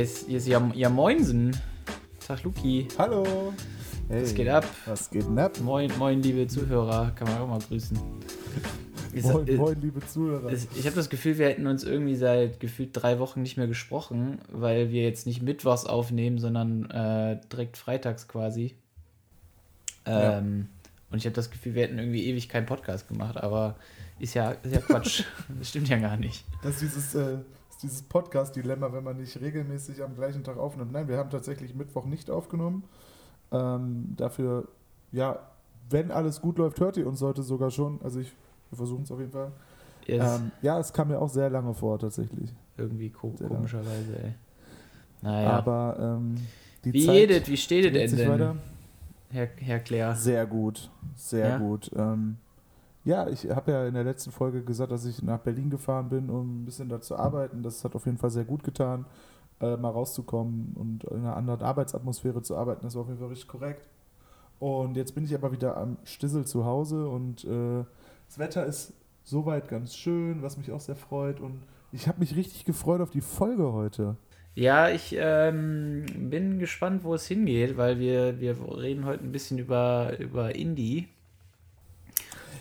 hier ist, hier ist ja, ja Moinsen. Tag Luki. Hallo. Hey, was geht ab? Was geht ab? Moin, moin, liebe Zuhörer. Kann man auch mal grüßen. Moin, moin, liebe Zuhörer. Ich habe das Gefühl, wir hätten uns irgendwie seit gefühlt drei Wochen nicht mehr gesprochen, weil wir jetzt nicht mittwochs aufnehmen, sondern äh, direkt freitags quasi. Ähm, ja. Und ich habe das Gefühl, wir hätten irgendwie ewig keinen Podcast gemacht, aber ist ja, ist ja Quatsch. das stimmt ja gar nicht. Das ist dieses, äh, dieses Podcast-Dilemma, wenn man nicht regelmäßig am gleichen Tag aufnimmt. Nein, wir haben tatsächlich Mittwoch nicht aufgenommen. Ähm, dafür, ja, wenn alles gut läuft, hört ihr uns heute sogar schon. Also ich, wir versuchen es auf jeden Fall. Yes. Ähm, ja, es kam mir auch sehr lange vor, tatsächlich. Irgendwie ko sehr komischerweise, ey. Naja. Aber ähm, die wie Zeit jedet, wie steht es denn? Herr, Herr Claire? Sehr gut, sehr ja? gut. Ähm, ja, ich habe ja in der letzten Folge gesagt, dass ich nach Berlin gefahren bin, um ein bisschen da zu arbeiten. Das hat auf jeden Fall sehr gut getan, äh, mal rauszukommen und in einer anderen Arbeitsatmosphäre zu arbeiten. Das war auf jeden Fall richtig korrekt. Und jetzt bin ich aber wieder am Stissel zu Hause und äh, das Wetter ist soweit ganz schön, was mich auch sehr freut. Und ich habe mich richtig gefreut auf die Folge heute. Ja, ich ähm, bin gespannt, wo es hingeht, weil wir, wir reden heute ein bisschen über, über Indie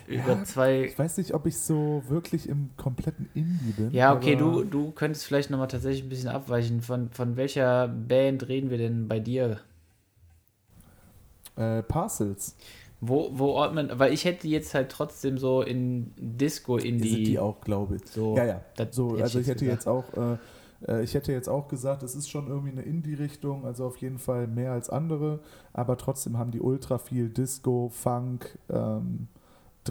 über ja, zwei. Ich weiß nicht, ob ich so wirklich im kompletten Indie bin. Ja, okay, du, du könntest vielleicht nochmal tatsächlich ein bisschen abweichen. Von, von welcher Band reden wir denn bei dir? Äh, Parcels. Wo, wo ordnet weil ich hätte jetzt halt trotzdem so in Disco-Indie. Sind die auch, glaube ich. So, ja, ja. So, also ich hätte gesagt. jetzt auch. Äh, äh, ich hätte jetzt auch gesagt, es ist schon irgendwie eine Indie-Richtung, also auf jeden Fall mehr als andere, aber trotzdem haben die ultra viel Disco, Funk, ähm,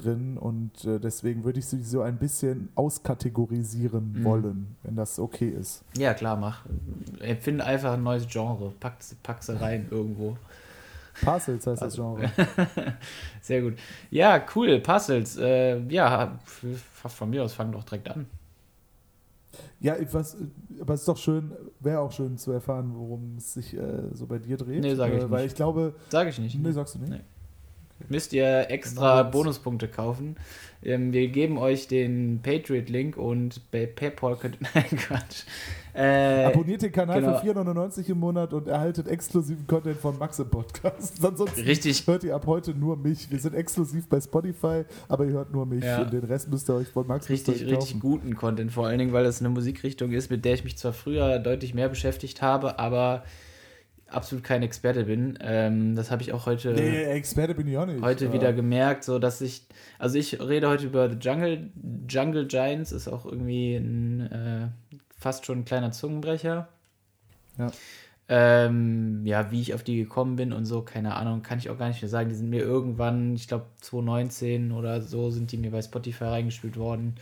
drin und äh, deswegen würde ich sie so ein bisschen auskategorisieren mhm. wollen, wenn das okay ist. Ja, klar, mach. Empfinde einfach ein neues Genre. Pack, pack sie rein irgendwo. Puzzles heißt das Genre. Sehr gut. Ja, cool, Puzzles. Äh, ja, von mir aus fangen doch direkt an. Ja, was, aber es ist doch schön, wäre auch schön zu erfahren, worum es sich äh, so bei dir dreht. Nee, sage ich äh, nicht. Weil ich glaube. Sage ich nicht. Nee, sagst du nicht? Nee müsst ihr extra Bonuspunkte kaufen. Ähm, wir geben euch den Patriot-Link und bei PayPal könnt ihr. Nein, Quatsch. Äh, Abonniert den Kanal genau. für 4,99 im Monat und erhaltet exklusiven Content von Max im Podcast. Ansonsten Richtig. hört ihr ab heute nur mich. Wir sind exklusiv bei Spotify, aber ihr hört nur mich. Ja. Und den Rest müsst ihr euch von Max Richtig, richtig guten Content, vor allen Dingen, weil das eine Musikrichtung ist, mit der ich mich zwar früher deutlich mehr beschäftigt habe, aber absolut kein Experte bin. Ähm, das habe ich auch heute. Nee, Experte bin ich auch nicht. Heute ja. wieder gemerkt, so dass ich. Also ich rede heute über The Jungle. Jungle Giants ist auch irgendwie ein äh, fast schon ein kleiner Zungenbrecher. Ja. Ähm, ja, wie ich auf die gekommen bin und so, keine Ahnung, kann ich auch gar nicht mehr sagen. Die sind mir irgendwann, ich glaube 2019 oder so, sind die mir bei Spotify reingespielt worden.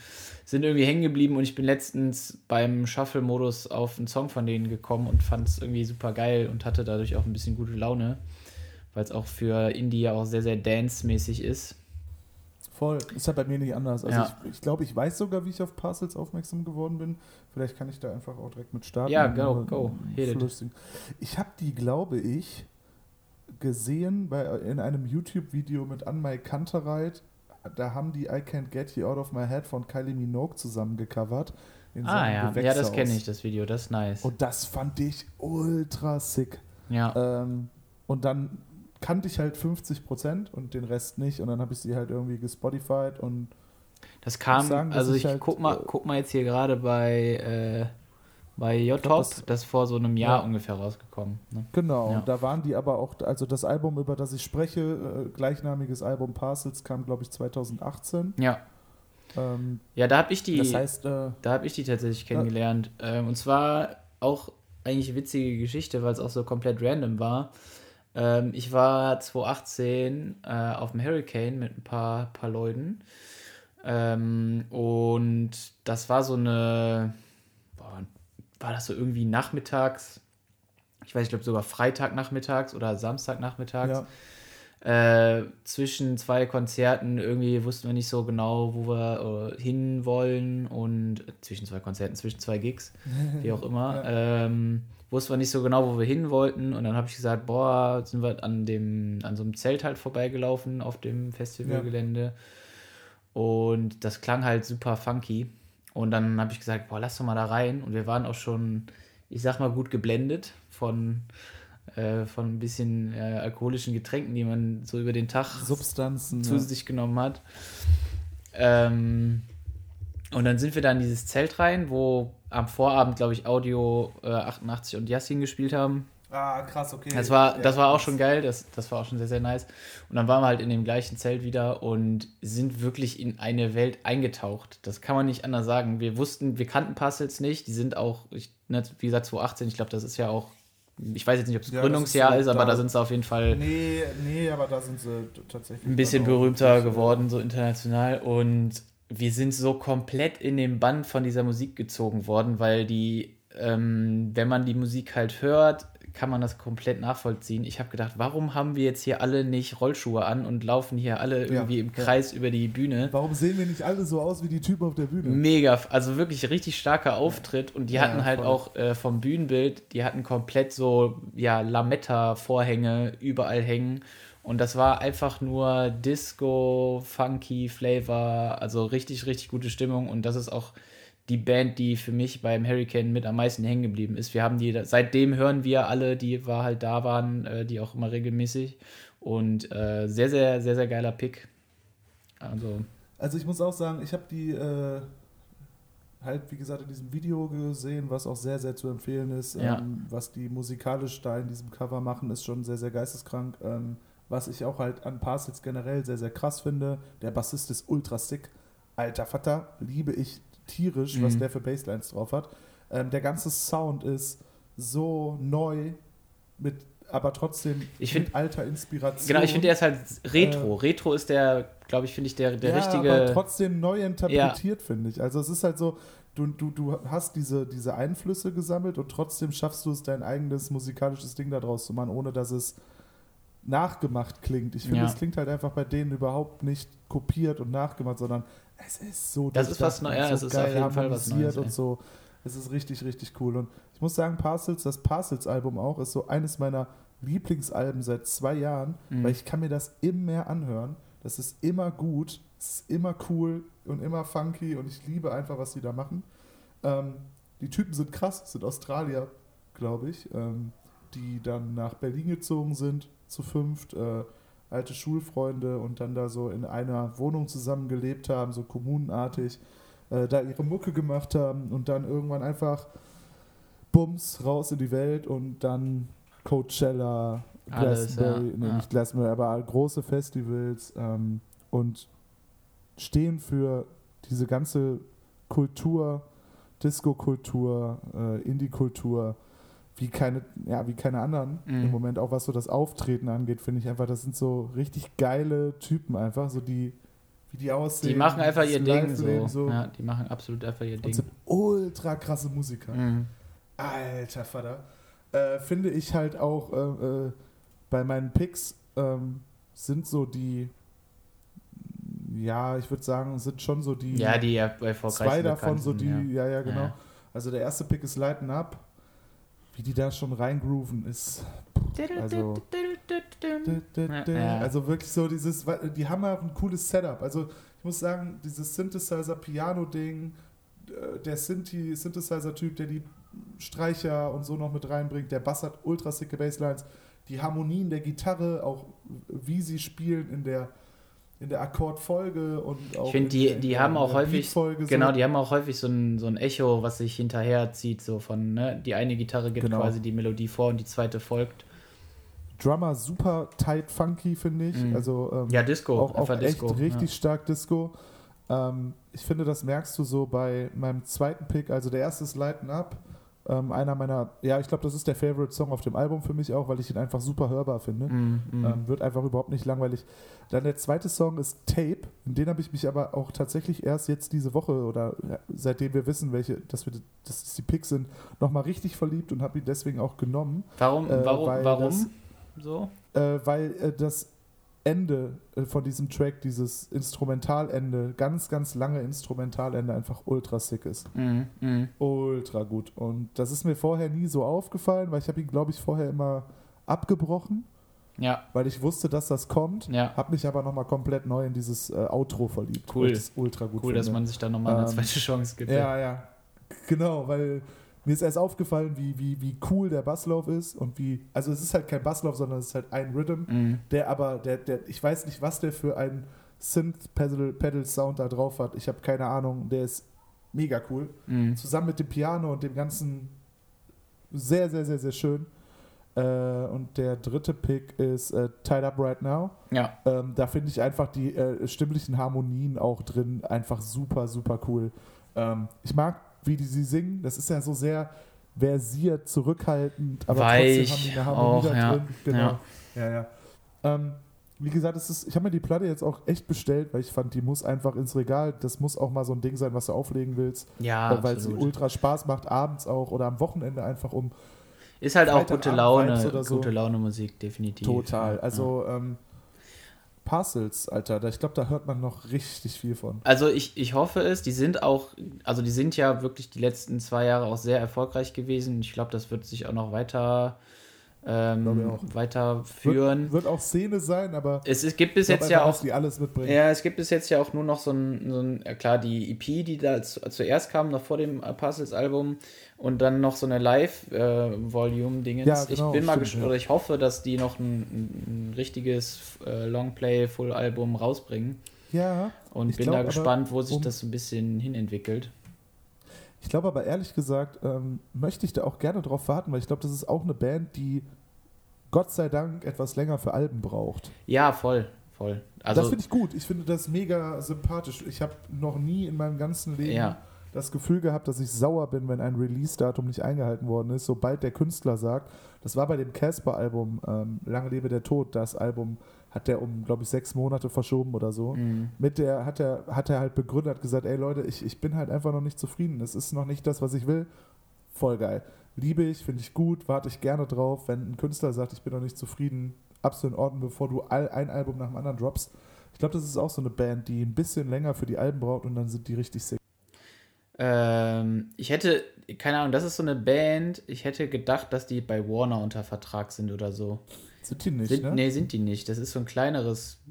Sind irgendwie hängen geblieben und ich bin letztens beim Shuffle-Modus auf einen Song von denen gekommen und fand es irgendwie super geil und hatte dadurch auch ein bisschen gute Laune, weil es auch für Indie ja auch sehr, sehr dance-mäßig ist. Voll, ist ja bei mir nicht anders. Also ja. ich, ich glaube, ich weiß sogar, wie ich auf Parcels aufmerksam geworden bin. Vielleicht kann ich da einfach auch direkt mit starten. Ja, go, go. Ich habe die, glaube ich, gesehen bei, in einem YouTube-Video mit Anmai Kantereit. Da haben die I Can't Get You Out of My Head von Kylie Minogue zusammen gecovert. ah ja, ja, das kenne ich, das Video, das ist nice. Und das fand ich ultra sick. Ja. Ähm, und dann kannte ich halt 50 Prozent und den Rest nicht. Und dann habe ich sie halt irgendwie gespotified und. Das kam, sagen, also ich, halt, guck, mal, äh, guck mal jetzt hier gerade bei, äh, bei J-Top, das, das ist vor so einem Jahr ja. ungefähr rausgekommen. Ne? Genau, ja. da waren die aber auch, also das Album, über das ich spreche, äh, gleichnamiges Album Parcels, kam glaube ich 2018. Ja. Ähm, ja, da habe ich die, das heißt, äh, da habe ich die tatsächlich kennengelernt. Ähm, und zwar auch eigentlich witzige Geschichte, weil es auch so komplett random war. Ähm, ich war 2018 äh, auf dem Hurricane mit ein paar, paar Leuten. Ähm, und das war so eine, boah, war das so irgendwie nachmittags, ich weiß, ich glaube sogar Freitagnachmittags oder Samstagnachmittags. Ja. Äh, zwischen zwei Konzerten irgendwie wussten wir nicht so genau, wo wir äh, hin wollen und äh, zwischen zwei Konzerten, zwischen zwei Gigs, wie auch immer. Ja. Ähm, wussten wir nicht so genau, wo wir hin wollten. Und dann habe ich gesagt, boah, sind wir an dem, an so einem Zelt halt vorbeigelaufen auf dem Festivalgelände. Ja. Und das klang halt super funky. Und dann habe ich gesagt, boah, lass doch mal da rein. Und wir waren auch schon, ich sag mal, gut geblendet von, äh, von ein bisschen äh, alkoholischen Getränken, die man so über den Tag Substanzen zu ja. sich genommen hat. Ähm, und dann sind wir da in dieses Zelt rein, wo am Vorabend, glaube ich, Audio äh, 88 und Yassin gespielt haben. Ah, krass, okay. Das war, Ja, das war auch schon geil, das, das war auch schon sehr, sehr nice. Und dann waren wir halt in dem gleichen Zelt wieder und sind wirklich in eine Welt eingetaucht. Das kann man nicht anders sagen. Wir wussten, wir kannten Puzzles nicht, die sind auch, ich, ne, wie gesagt, 2018, ich glaube, das ist ja auch, ich weiß jetzt nicht, ob es Ja, Gründungsjahr ist ist, aber da- da sind sie auf jeden Fall Nee, nee, aber da sind sie tatsächlich. ein bisschen berühmter äh, geworden, so international. Und wir sind so komplett in den Bann von dieser Musik gezogen worden, weil die, ähm, wenn man die Musik halt hört, kann man das komplett nachvollziehen. Ich habe gedacht, warum haben wir jetzt hier alle nicht Rollschuhe an und laufen hier alle irgendwie im ja. Kreis über die Bühne? Warum sehen wir nicht alle so aus wie die Typen auf der Bühne? Mega, also wirklich richtig starker Auftritt und die Ja, hatten halt voll. auch äh, vom Bühnenbild, die hatten komplett so, ja, Lametta-Vorhänge überall hängen und das war einfach nur Disco, Funky, Flavor, also richtig, richtig gute Stimmung und das ist auch die Band, die für mich beim Hurricane mit am meisten hängen geblieben ist. Wir haben die, seitdem hören wir alle, die war halt da waren, äh, die auch immer regelmäßig und äh, sehr, sehr, sehr, sehr geiler Pick. Also, Also ich muss auch sagen, ich habe die äh, halt, wie gesagt, in diesem Video gesehen, was auch sehr, sehr zu empfehlen ist. Ja. Ähm, was die musikalisch da in diesem Cover machen, ist schon sehr, sehr geisteskrank. Ähm, was ich auch halt an Parcels generell sehr, sehr krass finde, der Bassist ist ultra sick. Alter Vater, liebe ich tierisch, was Mhm. der für Basslines drauf hat. Ähm, der ganze Sound ist so neu, mit, aber trotzdem Ich mit find- alter Inspiration. Genau, ich finde, der ist halt Retro. Retro ist der, glaube ich, finde ich, der, der ja, richtige. aber trotzdem neu interpretiert, finde ich. Also es ist halt so, du, du, du hast diese, diese Einflüsse gesammelt und trotzdem schaffst du es, dein eigenes musikalisches Ding daraus zu machen, ohne dass es nachgemacht klingt. Ich finde, Ja. es klingt halt einfach bei denen überhaupt nicht kopiert und nachgemacht, sondern es ist so Das ist was durchdacht Neu- und ja, es ist auf jeden Fall was harmonisiert Neues, ey. und so. Es ist richtig, richtig cool. Und ich muss sagen, Parcels, das Parcels-Album auch, ist so eines meiner Lieblingsalben seit zwei Jahren, Mhm. weil ich kann mir das immer mehr anhören. Das ist immer gut, es ist immer cool und immer funky und ich liebe einfach, was die da machen. Ähm, die Typen sind krass, sind Australier, glaube ich, ähm, die dann nach Berlin gezogen sind, zu fünft, äh, alte Schulfreunde und dann da so in einer Wohnung zusammen gelebt haben, so kommunenartig, äh, da ihre Mucke gemacht haben und dann irgendwann einfach Bums raus in die Welt und dann Coachella, Alles, Glastonbury, ja, nee, ja. nicht Glastonbury, aber große Festivals ähm, und stehen für diese ganze Kultur, Disco-Kultur, äh, Indie-Kultur, wie keine, ja, wie keine anderen Mhm. im Moment, auch was so das Auftreten angeht, finde ich einfach, das sind so richtig geile Typen einfach, so die, wie die aussehen. die machen einfach ihr Ding Live-Leben so. Ja, die machen absolut einfach ihr und Ding. sind ultra krasse Musiker. Mhm. Alter Vater. Äh, finde ich halt auch äh, äh, bei meinen Picks ähm, sind so die, ja, ich würde sagen, sind schon so die, Ja, die ja bei erfolgreichen zwei davon so die, ja, ja, genau. Ja. Also der erste Pick ist Lighten Up. Wie die da schon reingrooven ist. Also, also wirklich so dieses, die haben auch ein cooles Setup. Also ich muss sagen, dieses Synthesizer-Piano-Ding, äh, der Synthi- Synthesizer-Typ, der die Streicher und so noch mit reinbringt, der Bass hat ultra sicke Basslines, die Harmonien der Gitarre, auch wie sie spielen in der in der Akkordfolge und auch Ich finde, in die, die haben auch häufig, so. genau, die haben auch häufig so ein, so ein Echo, was sich hinterher zieht, so von, ne, die eine Gitarre gibt Genau. quasi die Melodie vor und die zweite folgt. Drummer super tight funky, finde ich. Mhm. Also ähm, Ja, Disco, auch, auch einfach echt Disco. richtig stark Disco. Ähm, ich finde, das merkst du so bei meinem zweiten Pick. Also der erste ist Lighten Up. Ähm, einer meiner, ja, ich glaube, das ist der Favorite Song auf dem Album für mich auch, weil ich ihn einfach super hörbar finde. Ja. Mhm, mhm. Ähm, wird einfach überhaupt nicht langweilig. Dann der zweite Song ist Tape. In den habe ich mich aber auch tatsächlich erst jetzt diese Woche oder ja, seitdem wir wissen, welche, dass wir dass es die Picks sind, nochmal richtig verliebt und habe ihn deswegen auch genommen. warum, äh, warum, weil warum? So? äh, weil äh, das Ende äh, von diesem Track, dieses Instrumentalende, ganz, ganz lange Instrumentalende einfach ultra sick ist. Mhm, mhm. Ultra gut. Und das ist mir vorher nie so aufgefallen, weil ich habe ihn, glaube ich, vorher immer abgebrochen, Ja, weil ich wusste, dass das kommt. ja. Habe mich aber nochmal komplett neu in dieses äh, Outro verliebt. Cool. das ultra gut Cool, finde. dass man sich da nochmal eine Ähm, zweite Chance gibt. Ja, ja. Genau, weil mir ist erst aufgefallen, wie, wie, wie cool der Basslauf ist und wie, also es ist halt kein Basslauf, sondern es ist halt ein Rhythm, Mhm. der aber, der, der, ich weiß nicht, was der für einen Synth-Pedal-Sound da drauf hat. Ich habe keine Ahnung, der ist mega cool. Mhm. Zusammen mit dem Piano und dem ganzen sehr, sehr, sehr, sehr schön. Äh, und der dritte Pick ist äh, Tied Up Right Now. Ja. Ähm, da finde ich einfach die äh, stimmlichen Harmonien auch drin einfach super, super cool. Ähm, ich mag, wie die sie singen. Das ist ja so sehr versiert, zurückhaltend, aber Weich trotzdem haben die eine Harmonie auch, da ja. drin. Genau. Ja. Ja, ja. Ähm, wie gesagt, es ist, ich habe mir die Platte jetzt auch echt bestellt, weil ich fand, die muss einfach ins Regal. Das muss auch mal so ein Ding sein, was du auflegen willst, Ja, äh, weil sie ultra Spaß macht, abends auch oder am Wochenende einfach um Ist halt auch gute Laune, so. gute Laune Musik, definitiv. total. Ja. Also ähm, Parcels, Alter, ich glaube, da hört man noch richtig viel von. Also ich, ich hoffe es, die sind auch, also die sind ja wirklich die letzten zwei Jahre auch sehr erfolgreich gewesen. Ich glaube, das wird sich auch noch weiter, ähm, weiterführen. Wird, wird auch Szene sein, aber Es, es gibt bis jetzt ja auch dass die alles mitbringen. Ja, es gibt bis jetzt ja auch nur noch so ein, so ein klar, die EP, die da zu, zuerst kam, noch vor dem Puzzles-Album und dann noch so eine Live-Volume-Dingens. Ja, genau, ich bin mal gespannt, ja. oder ich hoffe, dass die noch ein, ein, richtiges äh, Longplay-Full-Album rausbringen Ja, und Ich bin glaub da gespannt, wo sich um- das so ein bisschen hinentwickelt. ich glaube aber ehrlich gesagt, ähm, möchte ich da auch gerne drauf warten, weil ich glaube, das ist auch eine Band, die Gott sei Dank etwas länger für Alben braucht. Ja, voll, voll. Also, das finde ich gut. Ich finde das mega sympathisch. Ich habe noch nie in meinem ganzen Leben Ja. das Gefühl gehabt, dass ich sauer bin, wenn ein Release-Datum nicht eingehalten worden ist, sobald der Künstler sagt, das war bei dem Casper-Album, ähm, Lange lebe der Tod, das Album hat der um, glaube ich, sechs Monate verschoben oder so. mh, Mit der hat er, hat er halt begründet, hat gesagt, ey Leute, ich, ich bin halt einfach noch nicht zufrieden. Es ist noch nicht das, was ich will. Voll geil. Liebe ich, finde ich gut, warte ich gerne drauf. Wenn ein Künstler sagt, ich bin noch nicht zufrieden, absolut in Ordnung, bevor du all, ein Album nach dem anderen droppst. Ich glaube, das ist auch so eine Band, die ein bisschen länger für die Alben braucht und dann sind die richtig sick. ähm, ich hätte, keine Ahnung, das ist so eine Band, ich hätte gedacht, dass die bei Warner unter Vertrag sind oder so. Sind die nicht, Sind, ne? Nee, sind die nicht. Das ist so ein kleineres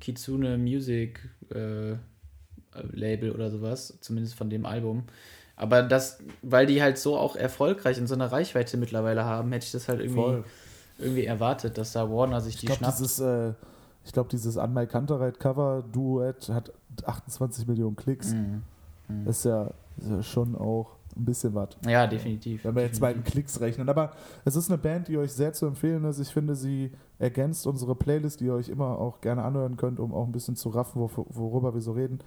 Kitsune Music äh, Label oder sowas, zumindest von dem Album. Aber das, weil die halt so auch erfolgreich und so eine Reichweite mittlerweile haben, hätte ich das halt irgendwie, Voll. irgendwie erwartet, dass da Warner sich Ich die glaube, schnappt. dieses, äh, ich glaub, dieses An My Kantereit Cover Duett hat 28 Millionen Klicks. Mhm. Das ist ja, ist ja schon auch ein bisschen was. Ja, definitiv. Wenn wir jetzt mal in definitiv. Klicks rechnen. Aber es ist eine Band, die euch sehr zu empfehlen ist. Ich finde, sie ergänzt unsere Playlist, die ihr euch immer auch gerne anhören könnt, um auch ein bisschen zu raffen, wor- worüber wir so reden.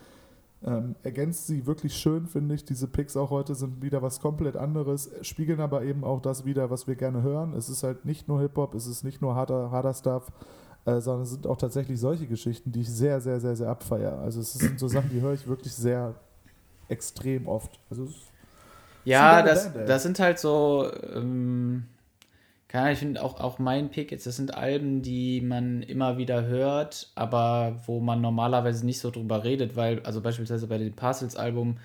Ähm, ergänzt sie wirklich schön, finde ich. Diese Picks auch heute sind wieder was komplett anderes, spiegeln aber eben auch das wieder, was wir gerne hören. Es ist halt nicht nur Hip-Hop, es ist nicht nur harter, harter Stuff, äh, sondern es sind auch tatsächlich solche Geschichten, die ich sehr, sehr, sehr, sehr abfeiere. Also es sind so Sachen, die höre ich wirklich sehr extrem oft. Also es Ja, das, Band, das sind halt so, ähm, keine Ahnung, ich finde auch, auch mein Pick jetzt, das sind Alben, die man immer wieder hört, aber wo man normalerweise nicht so drüber redet, weil, also beispielsweise bei dem Parcels-Album,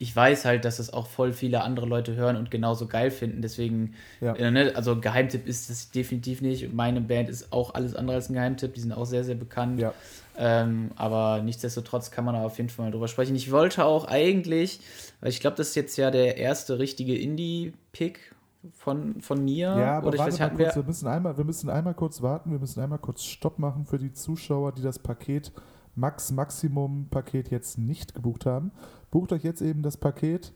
ich weiß halt, dass es auch voll viele andere Leute hören und genauso geil finden, deswegen, Ja. äh, ne, also Geheimtipp ist es definitiv nicht. Meine Band ist auch alles andere als ein Geheimtipp, die sind auch sehr, sehr bekannt. Ja. Ähm, aber nichtsdestotrotz kann man da auf jeden Fall mal drüber sprechen. Ich wollte auch eigentlich, weil ich glaube, das ist jetzt ja der erste richtige Indie-Pick von, von mir. Ja, aber Oder ich warte weiß, mal kurz, wir, müssen, einmal, wir müssen einmal kurz warten, wir müssen einmal kurz Stopp machen für die Zuschauer, die das Paket Max Maximum Paket jetzt nicht gebucht haben. Bucht euch jetzt eben das Paket,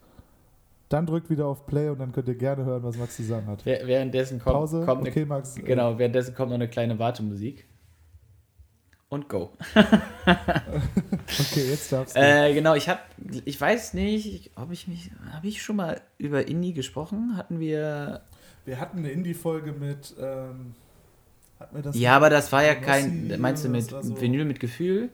dann drückt wieder auf Play und dann könnt ihr gerne hören, was Max zu sagen hat. wäh- währenddessen kommt, Pause, kommt okay eine, Max. äh, genau, währenddessen kommt noch eine kleine Wartemusik. Und go. Okay, jetzt darfst du. Äh, genau, ich habe, ich weiß nicht, ob ich mich, habe ich schon mal über Indie gesprochen? Hatten wir wir hatten eine Indie-Folge mit, ähm, hatten wir das? Ja, aber das war ja kein. Meinst du mit so- Vinyl mit Gefühl?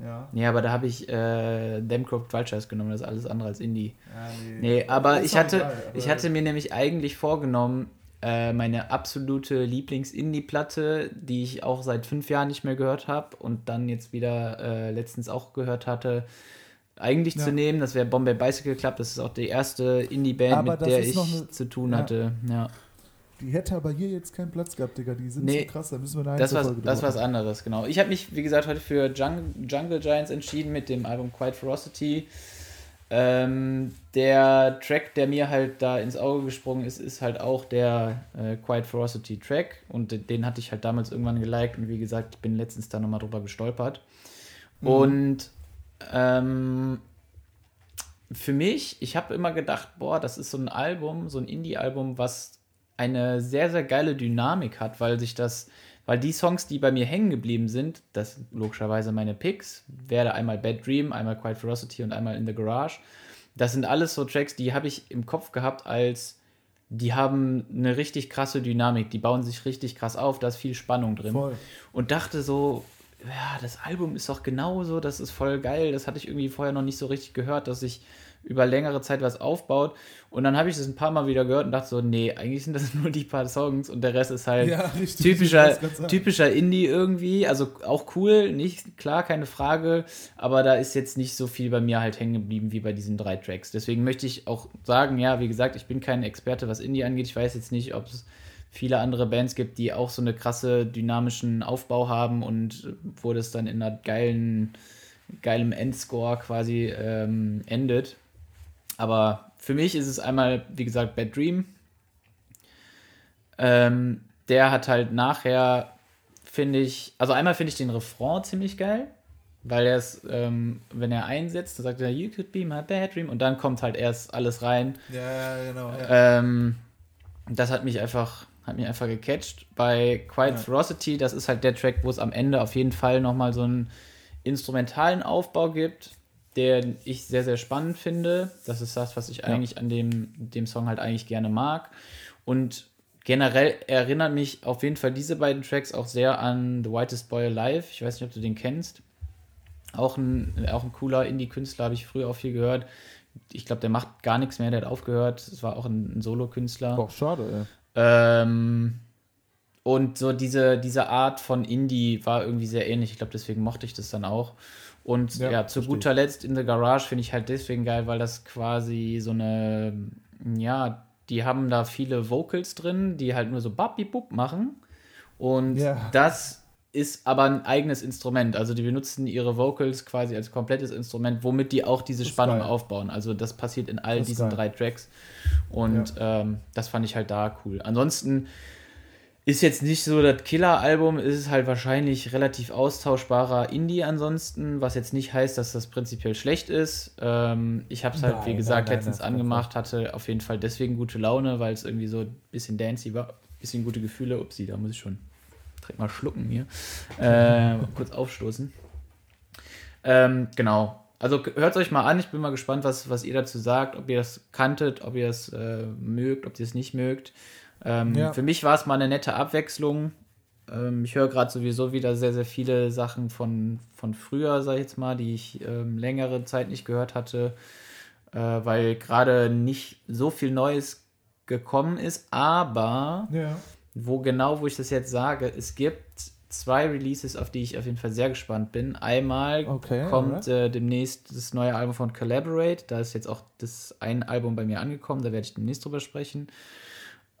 Ja. Ja, aber da habe ich äh, Crooked Vultures genommen, das ist alles andere als Indie. ja Nee, aber Ist ich hatte, egal, aber- ich hatte mir nämlich eigentlich vorgenommen, äh, meine absolute Lieblings-Indie-Platte, die ich auch seit fünf Jahren nicht mehr gehört habe und dann jetzt wieder äh, letztens auch gehört hatte, eigentlich Ja. zu nehmen. Das wäre Bombay Bicycle Club. Das ist auch die erste Indie-Band, mit der ich noch eine- zu tun ja. hatte. Ja. Die hätte aber hier jetzt keinen Platz gehabt, Digga. Die sind Nee, so krass, da müssen wir eine Das war das was anderes, genau. Ich habe mich, wie gesagt, heute für Jung Jungle Giants entschieden mit dem Album Quiet Ferocity. Ähm, der Track, der mir halt da ins Auge gesprungen ist, ist halt auch der äh, Quiet Ferocity Track und den hatte ich halt damals irgendwann geliked und wie gesagt, ich bin letztens da nochmal drüber gestolpert. Mhm. Und ähm, für mich, ich habe immer gedacht, boah, das ist so ein Album, so ein Indie-Album, was eine sehr, sehr geile Dynamik hat, weil sich das, weil die Songs, die bei mir hängen geblieben sind, das sind logischerweise meine Picks, werde einmal Bad Dream, einmal Quiet Ferocity und einmal In the Garage. Das sind alles so Tracks, die habe ich im Kopf gehabt als, die haben eine richtig krasse Dynamik, die bauen sich richtig krass auf, da ist viel Spannung drin. Voll. Und dachte so, ja, das Album ist doch genauso, das ist voll geil, das hatte ich irgendwie vorher noch nicht so richtig gehört, dass ich über längere Zeit was aufbaut. Und dann habe ich das ein paar Mal wieder gehört und dachte so, nee, eigentlich sind das nur die paar Songs und der Rest ist halt ja, richtig, typischer, typischer Indie irgendwie. Also auch cool, nicht, klar, keine Frage, aber da ist jetzt nicht so viel bei mir halt hängen geblieben wie bei diesen drei Tracks. Deswegen möchte ich auch sagen, ja, wie gesagt, ich bin kein Experte, was Indie angeht. Ich weiß jetzt nicht, ob es viele andere Bands gibt, die auch so eine krasse dynamischen Aufbau haben und wo das dann in einer geilen, geilem Endscore quasi ähm, endet. Aber für mich ist es einmal, wie gesagt, Bad Dream. Ähm, der hat halt nachher, finde ich, also einmal finde ich den Refrain ziemlich geil, weil er es, ähm, wenn er einsetzt, dann sagt er, You could be my bad dream und dann kommt halt erst alles rein. Ja, genau. Ja. Ähm, das hat mich einfach, hat mich einfach gecatcht. Bei Quiet ja. Ferocity, das ist halt der Track, wo es am Ende auf jeden Fall nochmal so einen instrumentalen Aufbau gibt den ich sehr, sehr spannend finde. Das ist das, was ich ja. eigentlich an dem, dem Song halt eigentlich gerne mag. Und generell erinnert mich auf jeden Fall diese beiden Tracks auch sehr an The Whitest Boy Alive. Ich weiß nicht, ob du den kennst. Auch ein, auch ein cooler Indie-Künstler, habe ich früher auch viel gehört. Ich glaube, der macht gar nichts mehr, der hat aufgehört. Es war auch ein, ein Solo-Künstler. Auch schade, ey. Ähm, und so diese, diese Art von Indie war irgendwie sehr ähnlich. Ich glaube, deswegen mochte ich das dann auch. Und ja, ja zu verstehe. guter Letzt in the Garage finde ich halt deswegen geil, weil das quasi so eine, ja, die haben da viele Vocals drin, die halt nur so babbi-bub machen. Und ja. das ist aber ein eigenes Instrument. Also die benutzen ihre Vocals quasi als komplettes Instrument, womit die auch diese Spannung geil. aufbauen. Also das passiert in all diesen geil. drei Tracks. Und ja. ähm, das fand ich halt da cool. Ansonsten ist jetzt nicht so das Killer-Album, ist halt wahrscheinlich relativ austauschbarer Indie ansonsten, was jetzt nicht heißt, dass das prinzipiell schlecht ist. Ähm, ich habe es halt, nein, wie gesagt, nein, nein, letztens angemacht, hatte auf jeden Fall deswegen gute Laune, weil es irgendwie so ein bisschen dancy war, bisschen gute Gefühle. Upsi, da muss ich schon direkt mal schlucken hier. Äh, kurz aufstoßen. Ähm, genau. Also hört es euch mal an, ich bin mal gespannt, was, was ihr dazu sagt, ob ihr das kanntet, ob ihr es äh, mögt, ob ihr es nicht mögt. Ähm, ja. Für mich war es mal eine nette Abwechslung. Ähm, ich höre gerade sowieso wieder sehr, sehr viele Sachen von, von früher, sag ich jetzt mal, die ich ähm, längere Zeit nicht gehört hatte, äh, weil gerade nicht so viel Neues gekommen ist. Aber ja. wo genau, wo ich das jetzt sage, es gibt zwei Releases, auf die ich auf jeden Fall sehr gespannt bin. Einmal okay, kommt äh, demnächst das neue Album von Collaborate. Da ist jetzt auch das ein Album bei mir angekommen, da werde ich demnächst drüber sprechen.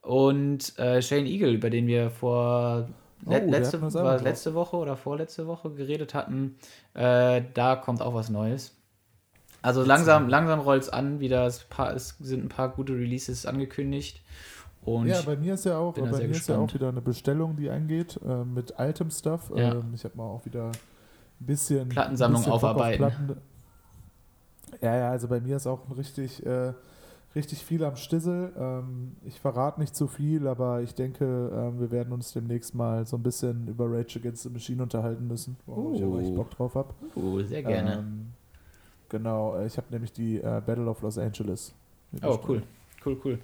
Und äh, Shane Eagle, über den wir vor le oh, letzte, war letzte Woche oder vorletzte Woche geredet hatten, äh, da kommt auch was Neues. Also langsam, langsam rollt es an, wieder es sind ein paar gute Releases angekündigt. Und ja, bei mir ist ja auch, bei mir ist ja auch wieder eine Bestellung, die eingeht äh, mit altem Stuff. Ja. Ähm, ich habe mal auch wieder ein bisschen Plattensammlung bisschen aufarbeiten. Auf Platten. Ja, ja, also bei mir ist auch ein richtig äh, richtig viel am Stissel. Ähm, ich verrate nicht zu viel, aber ich denke, ähm, wir werden uns demnächst mal so ein bisschen über Rage Against the Machine unterhalten müssen, wo uh. ich auch echt Bock drauf habe. Uh, sehr gerne. Ähm, genau, äh, ich habe nämlich die äh, Battle of Los Angeles. Oh, cool. Cool, cool.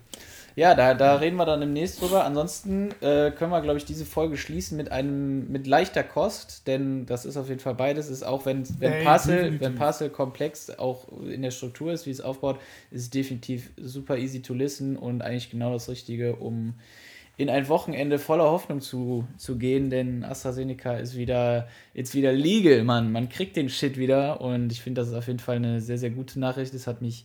Ja, da, da reden wir dann demnächst drüber. Ansonsten äh, können wir, glaube ich, diese Folge schließen mit einem mit leichter Kost, denn das ist auf jeden Fall beides. Ist auch wenn, wenn hey, Parcel, wenn Parcel komplex auch in der Struktur ist, wie es aufbaut, ist es definitiv super easy to listen und eigentlich genau das Richtige, um in ein Wochenende voller Hoffnung zu, zu gehen, denn AstraZeneca ist wieder, jetzt wieder legal, Mann. Man kriegt den Shit wieder und ich finde, das ist auf jeden Fall eine sehr, sehr gute Nachricht. Das hat mich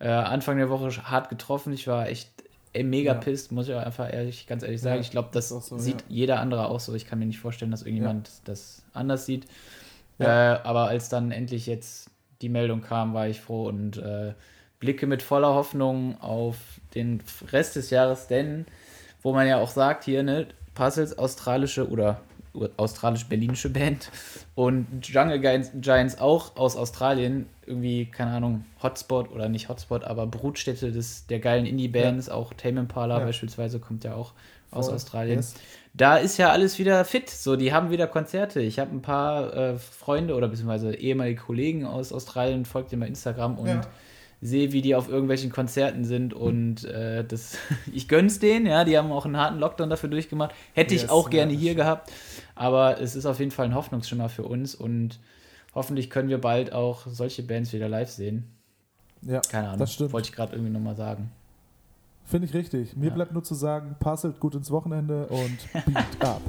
äh, Anfang der Woche hart getroffen. Ich war echt ey, mega ja. pisst, muss ich auch einfach ehrlich, ganz ehrlich sagen. Ja, ich glaube, das so, sieht ja. jeder andere auch so. Ich kann mir nicht vorstellen, dass irgendjemand das anders sieht. Äh, aber als dann endlich jetzt die Meldung kam, war ich froh und äh, blicke mit voller Hoffnung auf den Rest des Jahres, denn wo man ja auch sagt, hier, ne, Puzzles, australische oder australisch-berlinische Band und Jungle Giants auch aus Australien, irgendwie, keine Ahnung, Hotspot oder nicht Hotspot, aber Brutstätte des, der geilen Indie-Bands, ja. auch Tame Impala ja. beispielsweise kommt ja auch Voll. aus Australien. Yes. Da ist ja alles wieder fit, so, die haben wieder Konzerte. Ich habe ein paar äh, Freunde oder beziehungsweise ehemalige Kollegen aus Australien, folgt dem bei Instagram und ja sehe, wie die auf irgendwelchen Konzerten sind und äh, das, ich gönn's denen, ja, die haben auch einen harten Lockdown dafür durchgemacht. Hätte yes, ich auch gerne ja, hier gehabt, aber es ist auf jeden Fall ein Hoffnungsschimmer für uns und hoffentlich können wir bald auch solche Bands wieder live sehen. Ja, keine Ahnung, das stimmt. wollte ich gerade irgendwie nochmal sagen. Finde ich richtig. Mir ja. bleibt nur zu sagen, passelt gut ins Wochenende und beat up.